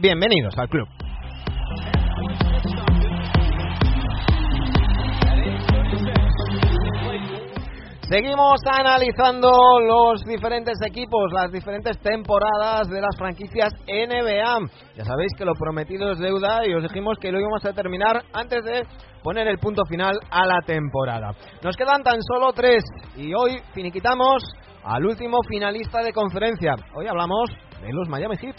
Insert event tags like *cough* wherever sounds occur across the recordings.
Bienvenidos al club. Seguimos analizando los diferentes equipos, las diferentes temporadas de las franquicias NBA. Ya sabéis que lo prometido es deuda y os dijimos que lo íbamos a terminar antes de poner el punto final a la temporada. Nos quedan tan solo tres y hoy finiquitamos al último finalista de conferencia. Hoy hablamos de los Miami Heat.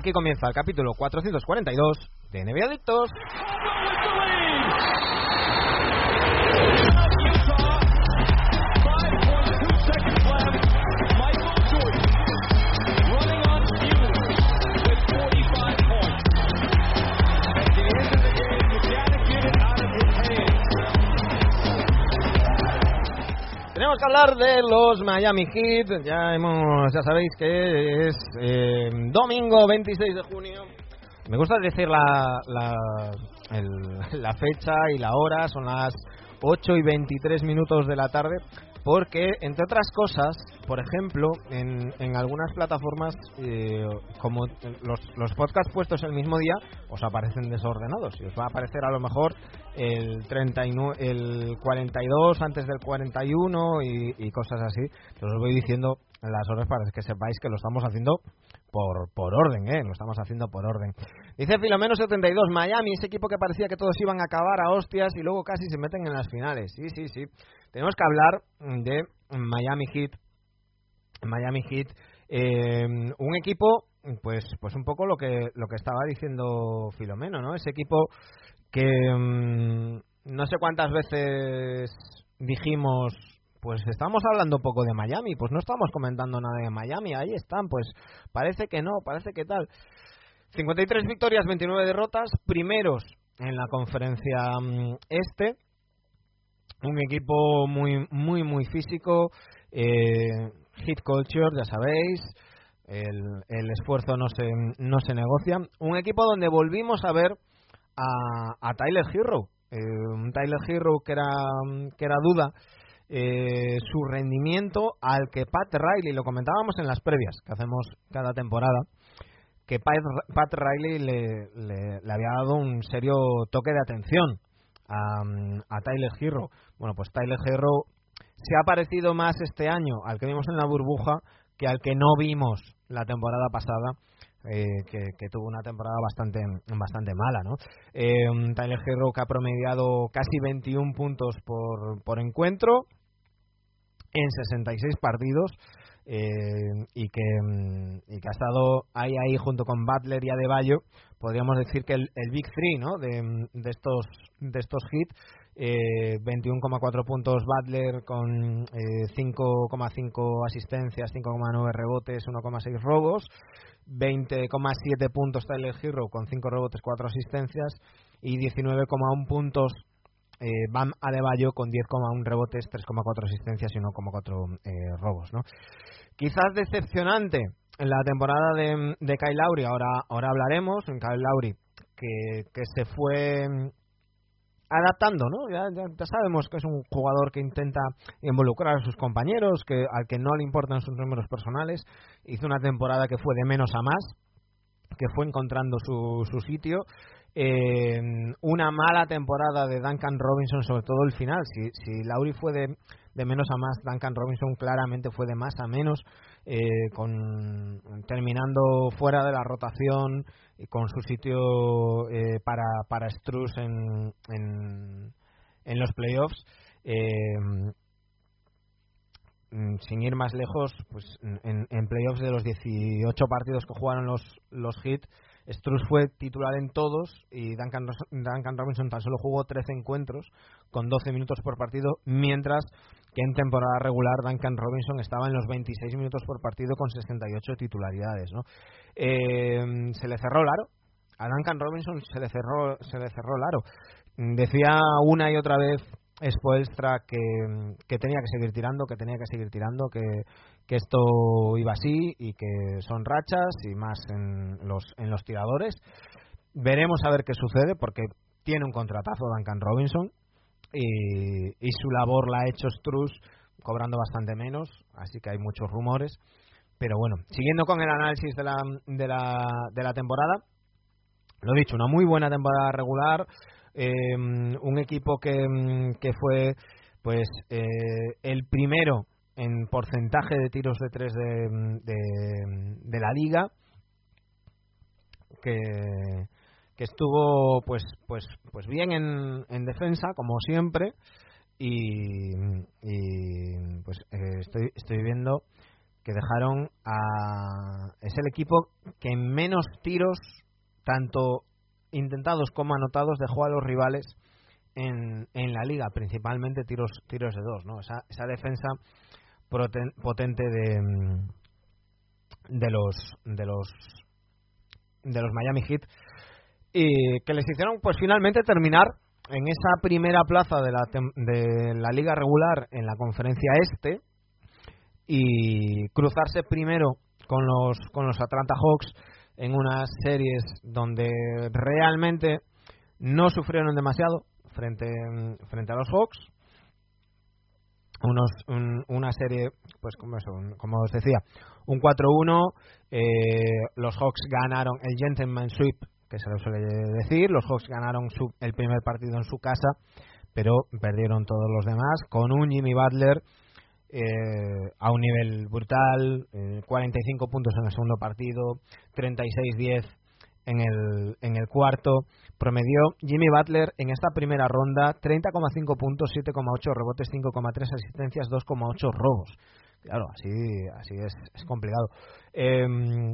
Aquí comienza el capítulo 442 de NBA Adictos. Tenemos que hablar de los Miami Heat. Ya hemos, ya sabéis que es eh, domingo 26 de junio. Me gusta decir la, la, el- *laughs* la fecha y la hora. Son las 8 y 23 minutos de la tarde. Porque, entre otras cosas, por ejemplo, en, en algunas plataformas, eh, como los, los podcasts puestos el mismo día, os aparecen desordenados. Y os va a aparecer a lo mejor el 39, el 42 antes del 41 y, y cosas así. Entonces os voy diciendo las horas para que sepáis que lo estamos haciendo por, por orden, ¿eh? Lo estamos haciendo por orden. Dice Filomeno 72, Miami, ese equipo que parecía que todos iban a acabar a hostias y luego casi se meten en las finales. Sí, sí, sí. Tenemos que hablar mm, de Miami Heat. Miami Heat, eh, un equipo, pues, pues un poco lo que lo que estaba diciendo Filomeno, ¿no? Ese equipo que mm, no sé cuántas veces dijimos, pues estamos hablando un poco de Miami, pues no estamos comentando nada de Miami, ahí están, pues parece que no, parece que tal. 53 victorias, 29 derrotas, primeros en la conferencia mm, este, un equipo muy muy muy físico, eh, hit culture, ya sabéis, el, el esfuerzo no se no se negocia, un equipo donde volvimos a ver a, a Tyler Hero, eh, un Tyler Hero que era que era duda eh, su rendimiento al que Pat Riley lo comentábamos en las previas que hacemos cada temporada que Pat, Pat Riley le, le- le había dado un serio toque de atención a, a Tyler Hero. Bueno, pues Tyler Hero se ha parecido más este año al que vimos en la burbuja que al que no vimos la temporada pasada, eh, que, tuvo una temporada bastante bastante mala, ¿no? Eh, Tyler Hero que ha promediado casi 21 puntos por, por encuentro en 66 partidos eh, y que mm, y que ha estado ahí ahí junto con Butler y Adebayo podríamos decir que el, el big three ¿no? de, de estos de estos hits eh, 21,4 puntos Butler con eh, 5,5 asistencias 5,9 rebotes 1,6 robos 20,7 puntos Tyler Hero con 5 rebotes 4 asistencias y 19,1 puntos eh, Bam Adebayo con 10,1 rebotes, 3,4 asistencias y 1,4 eh, robos. ¿no? Quizás decepcionante en la temporada de, de Kyle Lowry, ahora, ahora hablaremos, en Kyle Lowry, que, que se fue mm, adaptando, ¿no? Ya, ya, ya sabemos que es un jugador que intenta involucrar a sus compañeros, que al que no le importan sus números personales. Hizo una temporada que fue de menos a más, que fue encontrando su, su sitio Eh, una mala temporada de Duncan Robinson, sobre todo el final. Si, si Lauri fue de, de menos a más, Duncan Robinson claramente fue de más a menos, eh, con, terminando fuera de la rotación y con su sitio eh, para, para Struz en, en, en los playoffs. Eh, Mm, sin ir más lejos, pues en, en, playoffs de los 18 partidos que jugaron los, los Heat, Struz fue titular en todos y Duncan, Duncan Robinson tan solo jugó 13 encuentros con 12 minutos por partido, mientras que en temporada regular Duncan Robinson estaba en los 26 minutos por partido con 68 titularidades. ¿no? Eh, se le cerró el. A Duncan Robinson se le cerró, se le cerró el. Decía una y otra vez Spoelstra que, que tenía que seguir tirando, que tenía que seguir tirando, que, que esto iba así y que son rachas y más en los, en los tiradores. Veremos a ver qué sucede porque tiene un contratazo Duncan Robinson y, y su labor la ha hecho Struz cobrando bastante menos, así que hay muchos rumores. Pero bueno, siguiendo con el análisis de la, de la, de la temporada, lo he dicho, una muy buena temporada regular, eh, un equipo que, que fue pues eh, el primero en porcentaje de tiros de tres de, de, la liga que, que estuvo pues pues pues bien en, en defensa como siempre y, y pues eh, estoy estoy viendo que dejaron a es el equipo que menos tiros tanto intentados como anotados dejó a los rivales en, en la liga, principalmente tiros tiros de dos, ¿no? Esa, esa defensa potente de de los de los de los Miami Heat y que les hicieron pues finalmente terminar en esa primera plaza de la de la liga regular en la conferencia este y cruzarse primero con los con los Atlanta Hawks en unas series donde realmente no sufrieron demasiado frente, frente a los Hawks. Unos, una serie, pues como, eso, como os decía, un 4-1. Eh, los Hawks ganaron el Gentleman Sweep, que se lo suele decir. Los Hawks ganaron su, el primer partido en su casa, pero perdieron todos los demás. Con un Jimmy Butler eh, a un nivel brutal, 45 eh, puntos en el segundo partido, 36-10 en el, en el cuarto. Promedió Jimmy Butler en esta primera ronda 30,5 puntos, 7,8 rebotes, 5,3 asistencias, 2,8 robos. Claro, así, así es, es complicado. Em,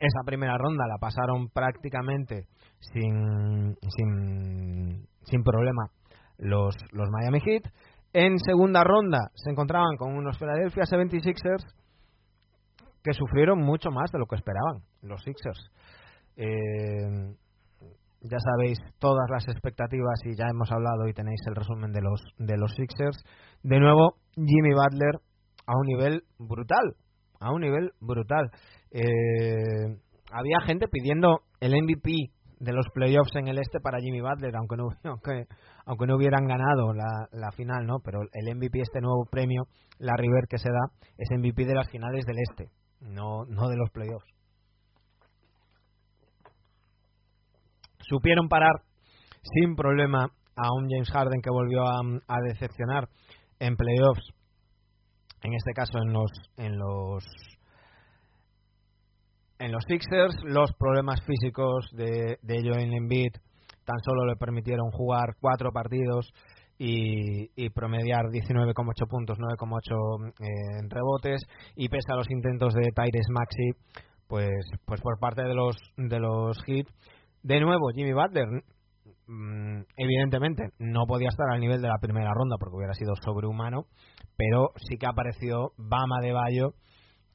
esa primera ronda la pasaron prácticamente sin, sin, sin problema los, los Miami Heat. En segunda ronda se encontraban con unos Philadelphia 76ers que sufrieron mucho más de lo que esperaban los Sixers. Eh, ya sabéis todas las expectativas y ya hemos hablado y tenéis el resumen de los de los Sixers. De nuevo Jimmy Butler a un nivel brutal, a un nivel brutal. Eh, había gente pidiendo el MVP de los playoffs en el este para Jimmy Butler, aunque no, *laughs* aunque, aunque no hubieran ganado la, la final, ¿no? Pero el MVP, este nuevo premio, la River que se da, es MVP de las finales del este, no, no de los playoffs. Supieron parar sin problema a un James Harden que volvió a, a decepcionar en playoffs, en este caso en los en los en los Sixers. Los problemas físicos de, de Joel Embiid tan solo le permitieron jugar cuatro partidos y, y promediar 19,8 puntos, 9,8 eh, en rebotes. Y pese a los intentos de Tyrese Maxi, pues pues por parte de los de los Heat, de nuevo Jimmy Butler mm, evidentemente no podía estar al nivel de la primera ronda porque hubiera sido sobrehumano, pero sí que apareció Bama de Bayo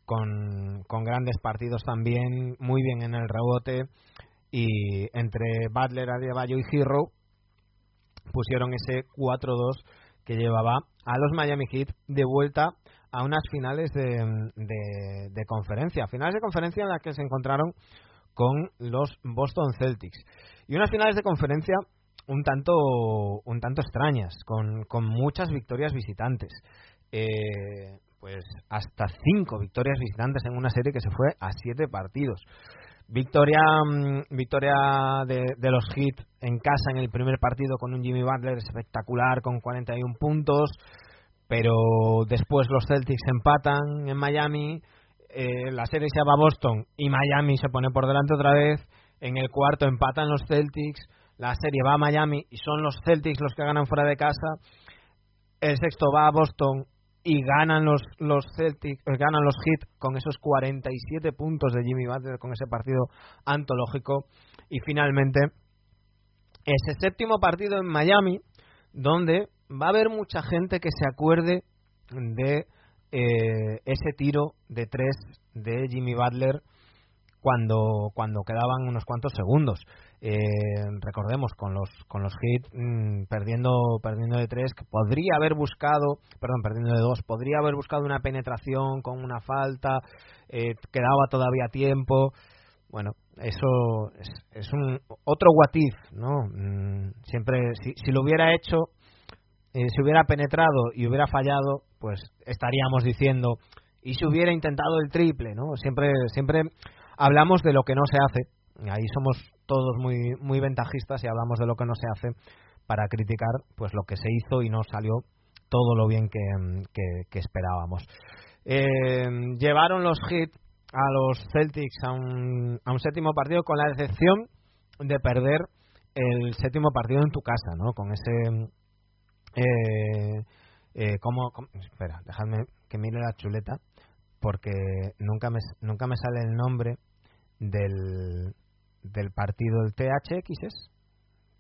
con, con grandes partidos también, muy bien en el rebote. Y entre Butler, Adebayo y Hero pusieron ese 4-2 que llevaba a los Miami Heat de vuelta a unas finales de, de, de, conferencia, finales de conferencia en las que se encontraron con los Boston Celtics. Y unas finales de conferencia un tanto un tanto extrañas con, con muchas victorias visitantes. Eh, pues hasta cinco victorias visitantes en una serie que se fue a siete partidos. Victoria, mm, victoria de, de, los Heat en casa en el primer partido con un Jimmy Butler espectacular con 41 puntos, pero después los Celtics empatan en Miami, eh, la serie se va a Boston y Miami se pone por delante otra vez, en el cuarto empatan los Celtics, la serie va a Miami y son los Celtics los que ganan fuera de casa, el sexto va a Boston y ganan los los Celtics, eh, ganan los Heat con esos 47 puntos de Jimmy Butler con ese partido antológico. Y finalmente ese séptimo partido en Miami donde va a haber mucha gente que se acuerde de eh, ese tiro de tres de Jimmy Butler cuando cuando quedaban unos cuantos segundos. Eh, recordemos con los con los hits mm, perdiendo perdiendo de tres que podría haber buscado perdón perdiendo de dos podría haber buscado una penetración con una falta eh, quedaba todavía tiempo. Bueno eso es, es un otro what if no mm, siempre si, si lo hubiera hecho eh, si hubiera penetrado y hubiera fallado pues estaríamos diciendo y si hubiera intentado el triple no siempre siempre hablamos de lo que no se hace ahí somos todos muy muy ventajistas y hablamos de lo que no se hace para criticar pues lo que se hizo y no salió todo lo bien que, esperábamos. Eh, llevaron los hits a los Celtics a un, a un séptimo partido con la decepción de perder el séptimo partido en tu casa, ¿no? Con ese... Eh, eh, como, espera, dejadme que mire la chuleta porque nunca me, nunca me sale el nombre del, del partido del THX es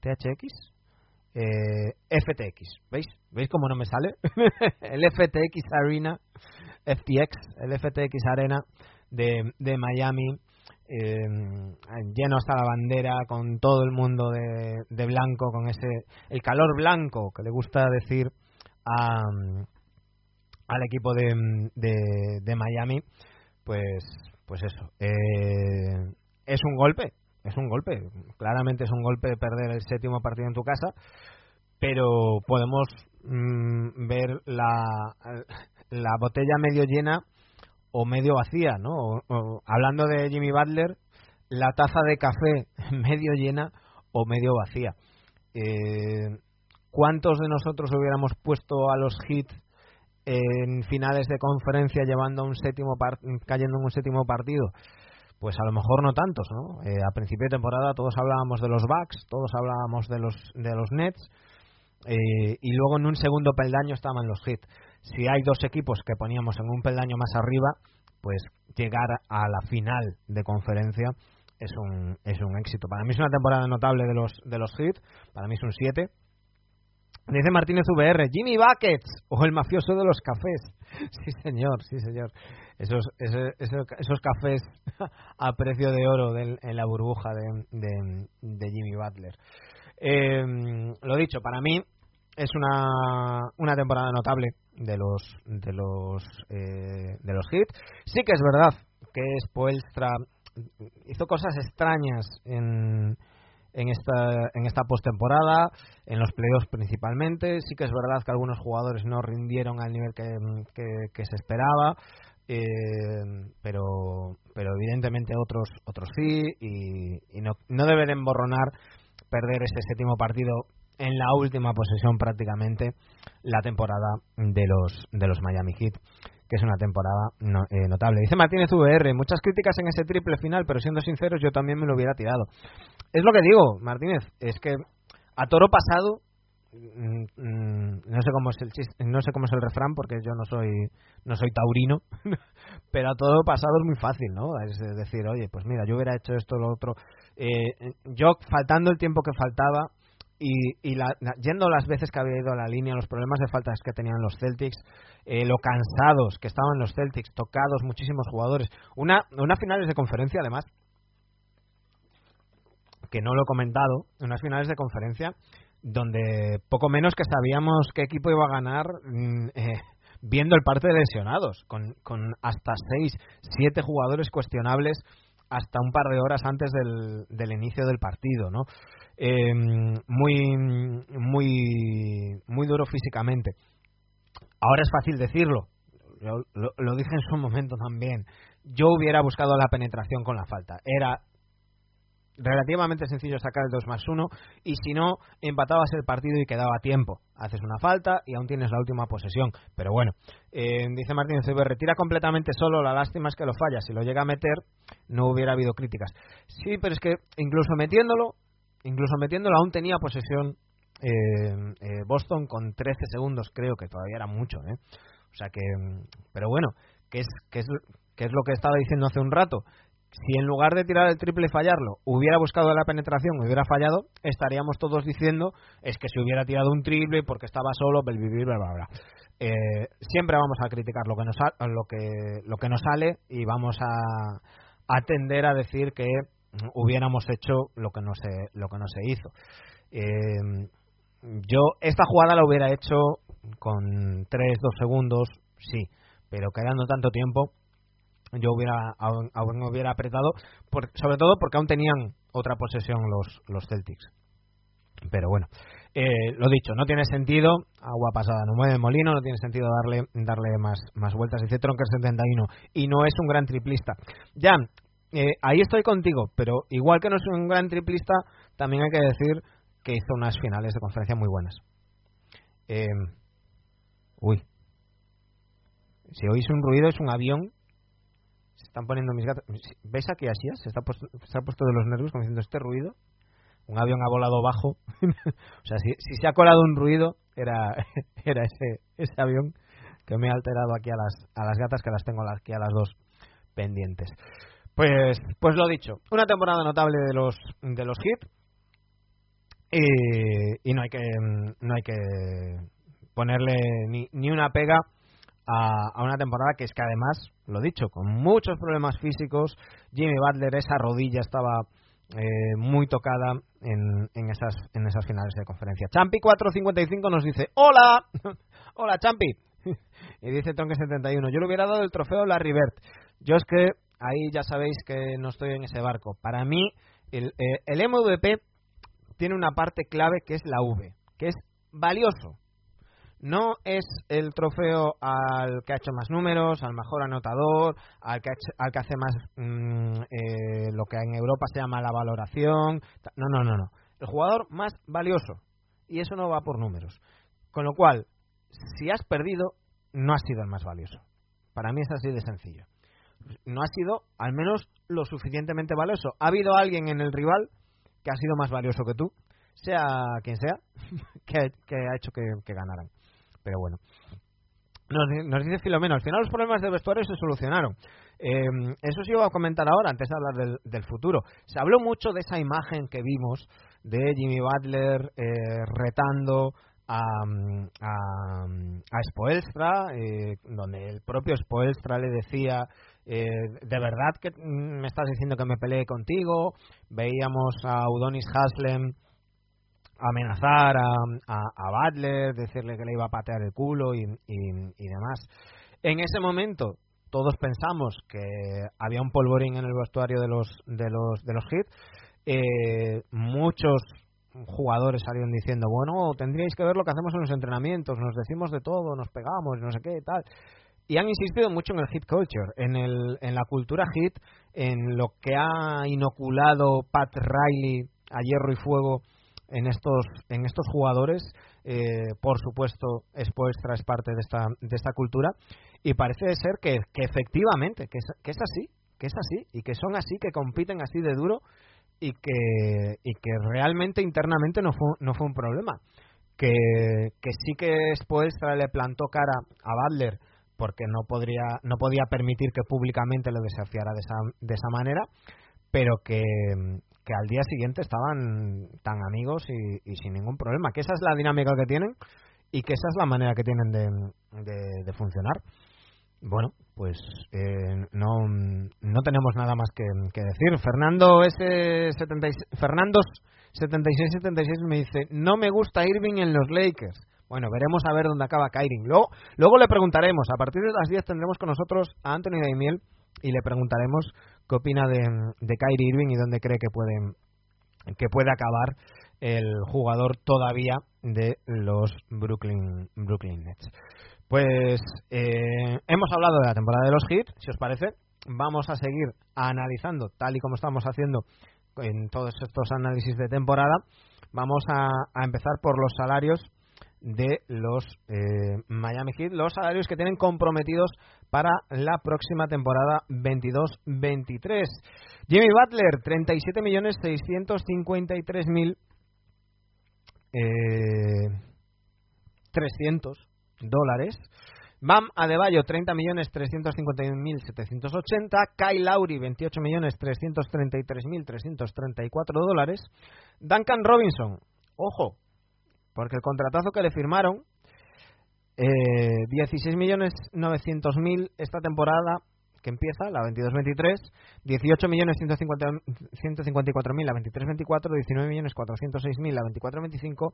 THX eh, FTX ¿veis? ¿veis cómo no me sale? *laughs* el FTX Arena FTX el FTX Arena de, de Miami eh, lleno hasta la bandera con todo el mundo de, blanco con ese el calor blanco que le gusta decir a, al equipo de, de, Miami pues pues eso eh, es un golpe es un golpe, claramente es un golpe de perder el séptimo partido en tu casa, pero podemos mm, ver la botella medio llena o medio vacía, ¿no? hablando de Jimmy Butler, la taza de café *laughs* medio llena o medio vacía. Eh, ¿Cuántos de nosotros hubiéramos puesto a los hits en finales de conferencia llevando un séptimo cayendo en un séptimo partido? pues a lo mejor no tantos, ¿no? Eh, a principio de temporada todos hablábamos de los Bucks, todos hablábamos de los de los Nets eh, y luego en un segundo peldaño estaban los Heat. Si hay dos equipos que poníamos en un peldaño más arriba, pues llegar a la final de conferencia es un es un éxito. Para mí es una temporada notable de los de los Heat, para mí es un 7 Dice Martínez VR, Jimmy Buckets o el mafioso de los cafés. *laughs* Sí, señor, sí, señor. Esos, esos, esos cafés *laughs* a precio de oro en la burbuja de, de, Jimmy Butler. Eh, lo dicho, para mí es una, una temporada notable de los de los eh, de los hits. Sí que es verdad que Spoelstra hizo cosas extrañas en en esta, en esta postemporada, en los playoffs principalmente. Sí que es verdad que algunos jugadores no rindieron al nivel que, que, se esperaba, eh, pero, pero evidentemente otros, otros sí, y, y no, no deben emborronar perder ese séptimo partido en la última posesión prácticamente la temporada de los de los Miami Heat que es una temporada eh, notable. Dice Martínez VR, muchas críticas en ese triple final, pero siendo sinceros, yo también me lo hubiera tirado. Es lo que digo, Martínez, es que a toro pasado, mm, mm, no sé cómo es el no sé cómo es el refrán, porque yo no soy no soy taurino, *laughs* pero a todo pasado es muy fácil, ¿no? Es decir, oye, pues mira, yo hubiera hecho esto, lo otro. Eh, yo, faltando el tiempo que faltaba, y, y la, yendo las veces que había ido a la línea, los problemas de faltas que tenían los Celtics, eh, lo cansados que estaban los Celtics, tocados muchísimos jugadores. Una, una finales de conferencia, además, que no lo he comentado, unas finales de conferencia donde poco menos que sabíamos qué equipo iba a ganar mm, *laughs* eh, viendo el parte de lesionados, con, con hasta seis, siete jugadores cuestionables hasta un par de horas antes del, del inicio del partido, ¿no? Eh, muy, muy, muy duro físicamente. Ahora es fácil decirlo, lo, dije en su momento también. Yo hubiera buscado la penetración con la falta. Era relativamente sencillo sacar el 2 más 1 y si no, empatabas el partido y quedaba tiempo. Haces una falta y aún tienes la última posesión. Pero bueno, eh, dice Martín CB, retira completamente solo, la lástima es que lo falla. Si lo llega a meter, no hubiera habido críticas. Sí, pero es que incluso metiéndolo, incluso metiéndolo aún tenía posesión eh, eh, Boston con 13 segundos, creo que todavía era mucho, ¿eh? O sea que, mm, pero bueno, que es, que es, que es lo que estaba diciendo hace un rato. Si en lugar de tirar el triple y fallarlo, hubiera buscado la penetración y hubiera fallado, estaríamos todos diciendo es que si hubiera tirado un triple porque estaba solo, bla, bla, bla, bla. Eh, siempre vamos a criticar lo que nos lo que lo que nos sale y vamos a, a tender a decir que hubiéramos hecho lo que no se lo que no se hizo eh, yo esta jugada la hubiera hecho con 3, 2 segundos, sí, pero quedando tanto tiempo, yo hubiera aún, hubiera apretado, sobre todo porque aún tenían otra posesión los, los Celtics. Pero bueno, eh, lo dicho, no tiene sentido, agua pasada no mueve molino, no tiene sentido darle darle más, más vueltas, dice Tronker 71, y no es un gran triplista. Ya, eh, ahí estoy contigo, pero igual que no es un gran triplista, también hay que decir que hizo unas finales de conferencia muy buenas. Eh, uy. Si oís un ruido es un avión. Se están poniendo mis gatos. ¿Ves aquí así? Se, está se ha puesto de los nervios como diciendo este ruido. Un avión ha volado bajo. *laughs* o sea, si, si, se ha colado un ruido, era, *laughs* era ese, ese avión que me ha alterado aquí a las, a las gatas, que las tengo aquí a las dos pendientes. Pues, pues lo dicho, una temporada notable de los, de los hits y, no hay que no hay que ponerle ni, ni una pega a, una temporada que es que además, lo dicho, con muchos problemas físicos, Jimmy Butler, esa rodilla estaba eh, muy tocada en, en, esas, en esas finales de conferencia. Champi455 nos dice, hola, *laughs* hola Champi. *laughs* y dice Tonke71, yo le hubiera dado el trofeo a Larry Bird. Yo es que ahí ya sabéis que no estoy en ese barco. Para mí, el, eh, MVP tiene una parte clave que es la V, que es valioso. No es el trofeo al que ha hecho más números, al mejor anotador, al que, al que hace más mm, eh, lo que en Europa se llama la valoración. No, no, no, no. El jugador más valioso. Y eso no va por números. Con lo cual, si has perdido, no has sido el más valioso. Para mí es así de sencillo. No ha sido al menos lo suficientemente valioso. Ha habido alguien en el rival que ha sido más valioso que tú, sea quien sea, *laughs* que, ha hecho que, ganaran. Pero bueno. Nos, dice Filomeno, al final los problemas de vestuario se solucionaron. Eh, eso sí iba a comentar ahora, antes de hablar del, futuro. Se habló mucho de esa imagen que vimos de Jimmy Butler eh, retando a, a, a Spoelstra, eh, donde el propio Spoelstra le decía eh, ¿de verdad que me estás diciendo que me peleé contigo? Veíamos a Udonis Haslem amenazar a, a, Butler, decirle que le iba a patear el culo y, demás. En ese momento todos pensamos que había un polvorín en el vestuario de los de los de los hits. Eh, muchos jugadores salieron diciendo, bueno, tendríais que ver lo que hacemos en los entrenamientos, nos decimos de todo, nos pegamos, no sé qué y tal y han insistido mucho en el hit culture, en, el, en la cultura hit, en lo que ha inoculado Pat Riley a hierro y fuego en estos en estos jugadores. Eh, por supuesto, Spoelstra es parte de esta de esta cultura y parece ser que, que efectivamente que es, que es así, que es así y que son así, que compiten así de duro y que y que realmente internamente no fue no fue un problema. Que, que sí que Spoelstra le plantó cara a Butler porque no podría no podía permitir que públicamente lo desafiara de esa, de esa manera pero que, que al día siguiente estaban tan amigos y, sin ningún problema. Que esa es la dinámica que tienen y que esa es la manera que tienen de, de, funcionar. Bueno pues eh, no, no tenemos nada más que, que decir. Fernando s 76 Fernando 76 76 me dice no me gusta Irving en los Lakers bueno, veremos a ver dónde acaba Kyrie. Luego, luego le preguntaremos, a partir de las 10 tendremos con nosotros a Anthony Daimiel y le preguntaremos qué opina de, de Kyrie Irving y dónde cree que puede, que puede acabar el jugador todavía de los Brooklyn, Brooklyn Nets. Pues eh, hemos hablado de la temporada de los hits, si os parece. Vamos a seguir analizando, tal y como estamos haciendo en todos estos análisis de temporada, vamos a empezar por los salarios de los eh, Miami Heat, los salarios que tienen comprometidos para la próxima temporada 22-23. Jimmy Butler, 37 millones 653 mil eh, 300 dólares. Bam Adebayo, 30 millones 351 mil 780. Kyle Lowry, 28 millones 333 mil 334 dólares. Duncan Robinson, ojo, porque el contratazo que le firmaron, eh, 16 millones 900 mil esta temporada que empieza, la 22-23, 18 millones 154 mil la 23-24, 19 millones 406 mil la 24-25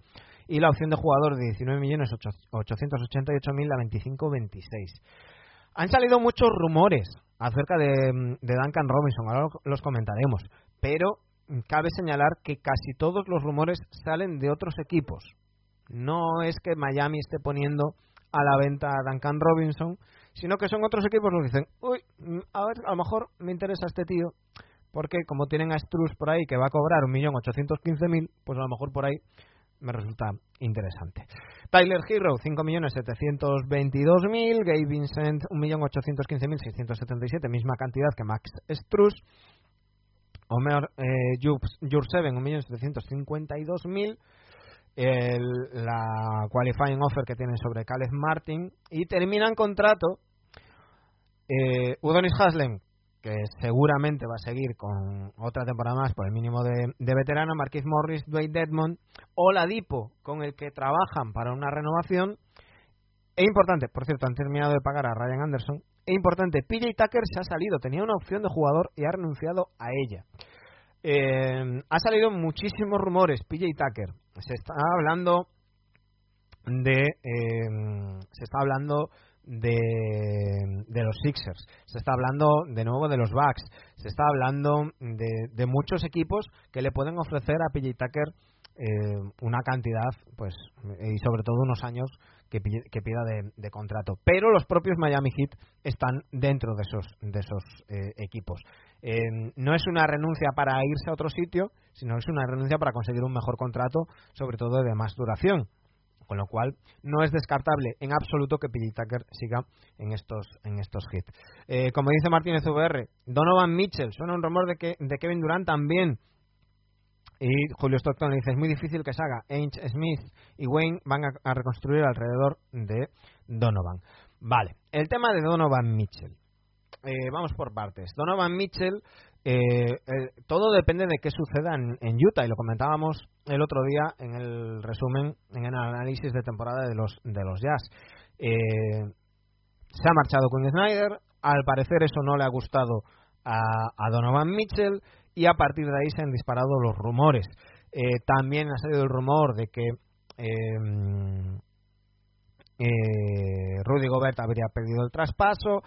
y la opción de jugador de 19 millones 888 mil la 25-26. Han salido muchos rumores acerca de, de Duncan Robinson, ahora los comentaremos, pero cabe señalar que casi todos los rumores salen de otros equipos. No es que Miami esté poniendo a la venta a Duncan Robinson, sino que son otros equipos los que dicen, uy, mm, a ver, a lo mejor me interesa este tío, porque como tienen a Struz por ahí que va a cobrar 1.815.000, pues a lo mejor por ahí me resulta interesante. Tyler Hero, 5.722.000, Gabe Vincent, 1.815.677, misma cantidad que Max Struz. Omer eh, Jurseven, 1.752.000 el, la qualifying offer que tienen sobre Caleb Martin y terminan contrato eh, Udonis Haslem que seguramente va a seguir con otra temporada más por el mínimo de, de veterano Marquis Morris, Dwayne Dedmon o la Dipo con el que trabajan para una renovación e importante, por cierto, han terminado de pagar a Ryan Anderson e importante, PJ Tucker se ha salido, tenía una opción de jugador y ha renunciado a ella eh, ha salido muchísimos rumores, PJ Tucker. Se está hablando de. Eh, se está hablando de, de, los Sixers. Se está hablando de nuevo de los Bucks. Se está hablando de, de muchos equipos que le pueden ofrecer a PJ Tucker eh, una cantidad, pues, y sobre todo unos años que, que pida de, contrato. Pero los propios Miami Heat están dentro de esos, de esos eh, equipos. Eh, no es una renuncia para irse a otro sitio, sino es una renuncia para conseguir un mejor contrato, sobre todo de más duración. Con lo cual, no es descartable en absoluto que Pili Tucker siga en estos, en estos hits. Eh, como dice Martínez VR, Donovan Mitchell, suena un rumor de que de Kevin Durant también. Y Julio Stockton le dice, es muy difícil que se haga. Ainge Smith y Wayne van a, reconstruir alrededor de Donovan. Vale, el tema de Donovan Mitchell. Eh, vamos por partes. Donovan Mitchell, eh, eh, todo depende de qué suceda en, Utah y lo comentábamos el otro día en el resumen, en el análisis de temporada de los de los Jazz. se ha marchado con Snyder, al parecer eso no le ha gustado a, a, Donovan Mitchell y a partir de ahí se han disparado los rumores. también ha salido el rumor de que Rudy Gobert habría perdido el traspaso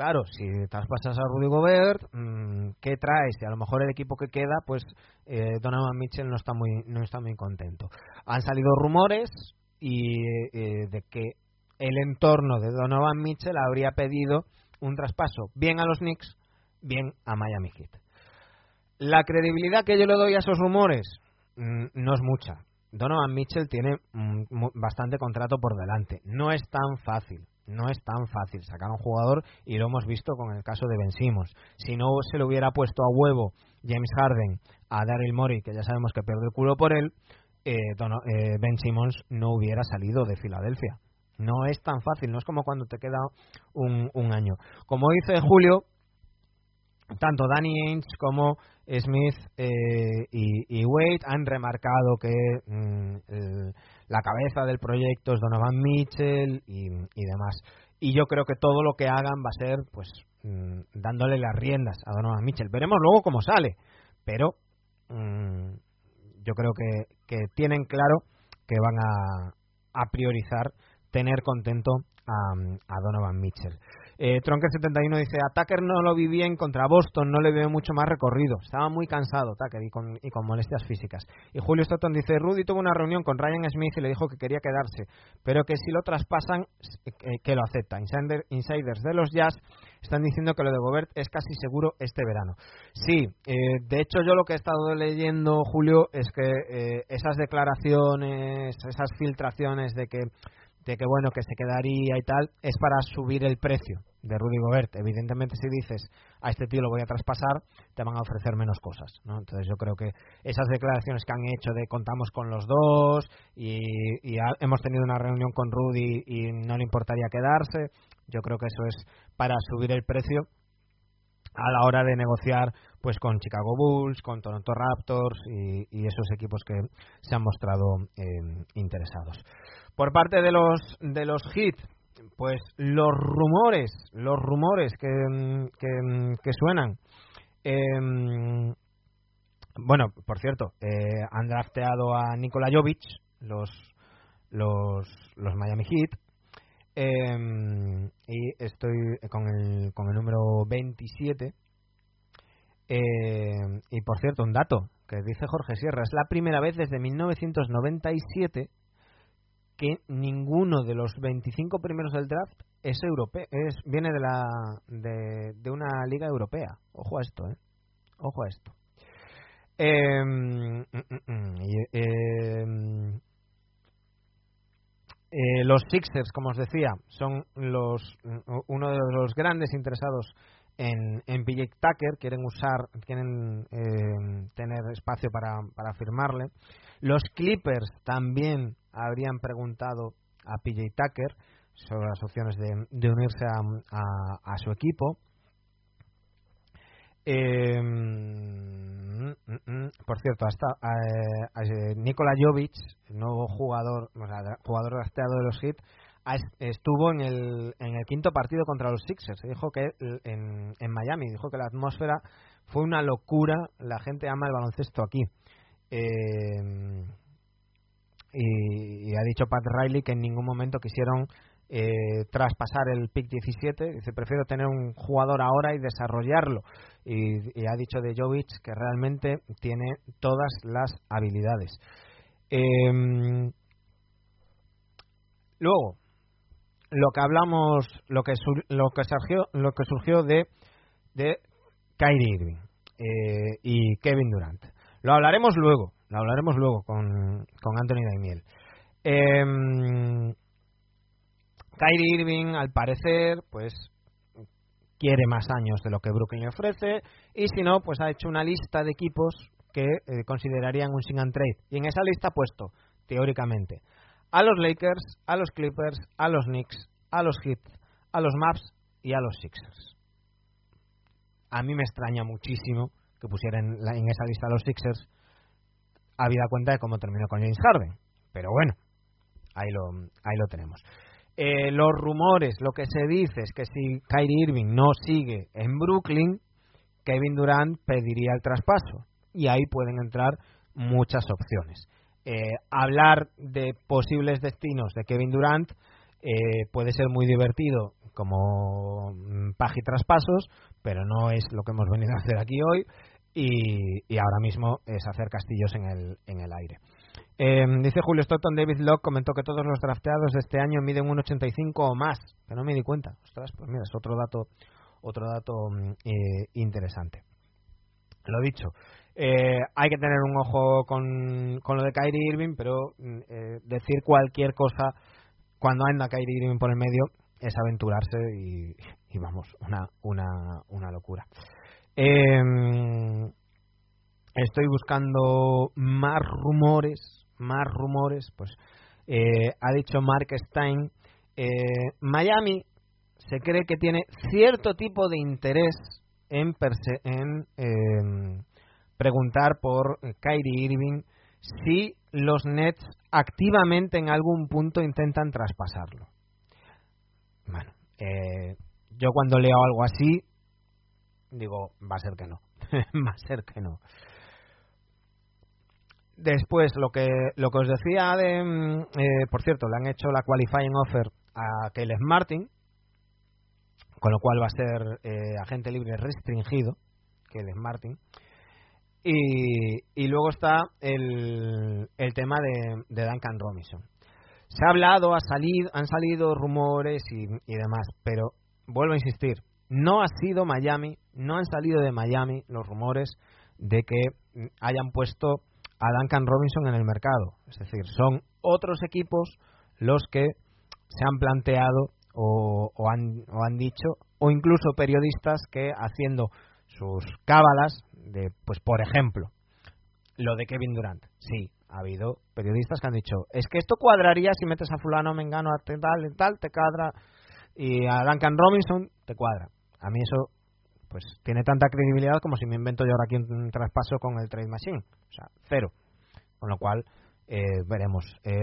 claro, si traspasas a Rudy Gobert, mmm, ¿qué traes? Y a lo mejor el equipo que queda, pues eh, Donovan Mitchell no está muy no está muy contento. Han salido rumores y eh, de que el entorno de Donovan Mitchell habría pedido un traspaso bien a los Knicks, bien a Miami Heat. La credibilidad que yo le doy a esos rumores mmm, no es mucha. Donovan Mitchell tiene mmm, bastante contrato por delante. No es tan fácil no es tan fácil sacar a un jugador y lo hemos visto con el caso de Ben Simmons. Si no se le hubiera puesto a huevo James Harden a Daryl Morey, que ya sabemos que pierde el culo por él, eh, eh, Ben Simmons no hubiera salido de Filadelfia. No es tan fácil, no es como cuando te queda un, un año. Como dice Julio, tanto Danny Ainge como Smith eh, y, Wade han remarcado que mm, el, la cabeza del proyecto es Donovan Mitchell y, y, demás. Y yo creo que todo lo que hagan va a ser pues mm, dándole las riendas a Donovan Mitchell. Veremos luego cómo sale, pero mm, yo creo que, que, tienen claro que van a, a priorizar tener contento a, a Donovan Mitchell. Eh, Tronker71 dice, a Tucker no lo vi bien contra Boston, no le veo mucho más recorrido. Estaba muy cansado Tucker y con, molestias físicas. Y Julio Stoughton dice, Rudy tuvo una reunión con Ryan Smith y le dijo que quería quedarse, pero que si lo traspasan, eh, que lo acepta. Insider, insiders de los Jazz están diciendo que lo de Gobert es casi seguro este verano. Sí, eh, de hecho yo lo que he estado leyendo, Julio, es que eh, esas declaraciones, esas filtraciones de que de que bueno que se quedaría y tal es para subir el precio de Rudy Gobert evidentemente si dices a este tío lo voy a traspasar te van a ofrecer menos cosas ¿no? entonces yo creo que esas declaraciones que han hecho de contamos con los dos y, hemos tenido una reunión con Rudy y no le importaría quedarse yo creo que eso es para subir el precio a la hora de negociar pues con Chicago Bulls, con Toronto Raptors y, esos equipos que se han mostrado eh, interesados. Por parte de los de los Heat, pues los rumores, los rumores que, que, suenan. Em, bueno, por cierto, eh, han drafteado a Nikola Jovic, los, los, los Miami Heat, em, y estoy con el, con el número 27. Em, y por cierto, un dato que dice Jorge Sierra, es la primera vez desde 1997 que ninguno de los 25 primeros del draft es europeo, es, viene de, la, de, una liga europea. Ojo a esto, ¿eh? Ojo a esto. Em, eh, los Sixers, como os decía, son los uno de los grandes interesados en, PJ Tucker, quieren usar, quieren em, tener espacio para, firmarle. Los Clippers también habrían preguntado a PJ Tucker sobre las opciones de, unirse a, su equipo. Em, por cierto, hasta eh, eh, Nikola Jovic, nuevo jugador, o sea, jugador rastreado de los Heat, estuvo en el, en el quinto partido contra los Sixers. Dijo que en, en Miami, dijo que la atmósfera fue una locura. La gente ama el baloncesto aquí. Eh, y, ha dicho Pat Riley que en ningún momento quisieron eh, traspasar el pick 17. Dice, prefiero tener un jugador ahora y desarrollarlo. Y, ha dicho de Jovic que realmente tiene todas las habilidades. Em, luego, lo que hablamos, lo que, lo que surgió, lo que surgió de, de Kyrie Irving eh, y Kevin Durant. Lo hablaremos luego, lo hablaremos luego con, con Anthony Daimiel. Eh, Kyrie Irving, al parecer, pues quiere más años de lo que Brooklyn ofrece y si no, pues ha hecho una lista de equipos que eh, considerarían un sing and trade. Y en esa lista ha puesto, teóricamente, a los Lakers, a los Clippers, a los Knicks, a los Heat, a los Maps y a los Sixers. A mí me extraña muchísimo que pusieran en esa lista a los Sixers habida cuenta de cómo terminó con James Harden. Pero bueno, ahí lo, ahí lo tenemos. Eh, los rumores, lo que se dice es que si Kyrie Irving no sigue en Brooklyn, Kevin Durant pediría el traspaso. Y ahí pueden entrar muchas opciones. Eh, hablar de posibles destinos de Kevin Durant eh, puede ser muy divertido como mm, y traspasos, pero no es lo que hemos venido a hacer aquí hoy y, ahora mismo es hacer castillos en el, en el aire. Eh, dice Julio Stockton, David Locke comentó que todos los drafteados de este año miden 1,85 o más, que no me di cuenta. Ostras, pues mira, es otro dato, otro dato mm, eh, interesante. Lo dicho, eh, hay que tener un ojo con, con lo de Kyrie Irving, pero mm, decir cualquier cosa cuando anda Kyrie Irving por el medio es aventurarse y, y vamos, una, una, una locura. Eh, estoy buscando más rumores, más rumores. Pues eh, ha dicho Mark Stein, eh, Miami se cree que tiene cierto tipo de interés en, en em, preguntar por Kyrie Irving si los Nets activamente en algún punto intentan traspasarlo. Bueno, eh, yo cuando leo algo así digo, va a ser que no, *laughs* va a ser que no. Después, lo que, lo que os decía de, mm, eh, por cierto, le han hecho la qualifying offer a Caleb Martin, con lo cual va a ser eh, agente libre restringido, Caleb Martin. Y, y luego está el, el tema de, de Duncan Robinson. Se ha hablado, ha salido, han salido rumores y, y demás, pero vuelvo a insistir, no ha sido Miami, no han salido de Miami los rumores de que hayan puesto a Duncan Robinson en el mercado. Es decir, son otros equipos los que se han planteado o, han, o han dicho, o incluso periodistas que haciendo sus cábalas de, pues por ejemplo, lo de Kevin Durant. Sí, ha habido periodistas que han dicho, es que esto cuadraría si metes a fulano, mengano, a tal, tal, te cuadra, y a Duncan Robinson te cuadra. A mí eso pues tiene tanta credibilidad como si me invento yo ahora aquí un traspaso con el Trade Machine. O sea, cero. Con lo cual, eh, veremos. Eh,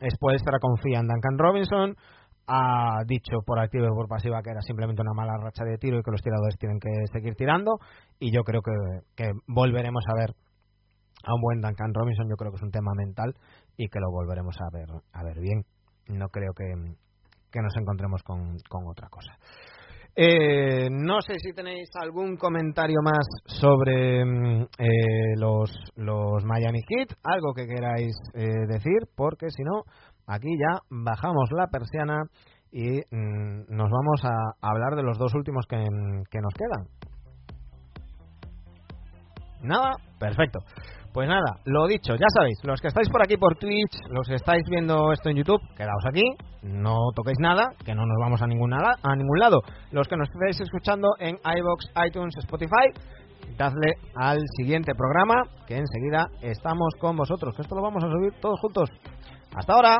estar confía en Duncan Robinson. Ha dicho por activa y por pasiva que era simplemente una mala racha de tiro y que los tiradores tienen que seguir tirando. Y yo creo que, que volveremos a ver a un buen Duncan Robinson. Yo creo que es un tema mental y que lo volveremos a ver, a ver bien. No creo que, que nos encontremos con, con otra cosa. Eh, no sé si tenéis algún comentario más sobre mm, eh, los, los Miami Heat, algo que queráis eh, decir, porque si no, aquí ya bajamos la persiana y mm, nos vamos a hablar de los dos últimos que, que nos quedan. Nada, perfecto. Pues nada, lo dicho, ya sabéis, los que estáis por aquí por Twitch, los que estáis viendo esto en YouTube, quedaos aquí, no toquéis nada, que no nos vamos a ningún, a ningún lado. Los que nos estáis escuchando en iBox, iTunes, Spotify, dadle al siguiente programa, que enseguida estamos con vosotros, esto lo vamos a subir todos juntos. Hasta ahora.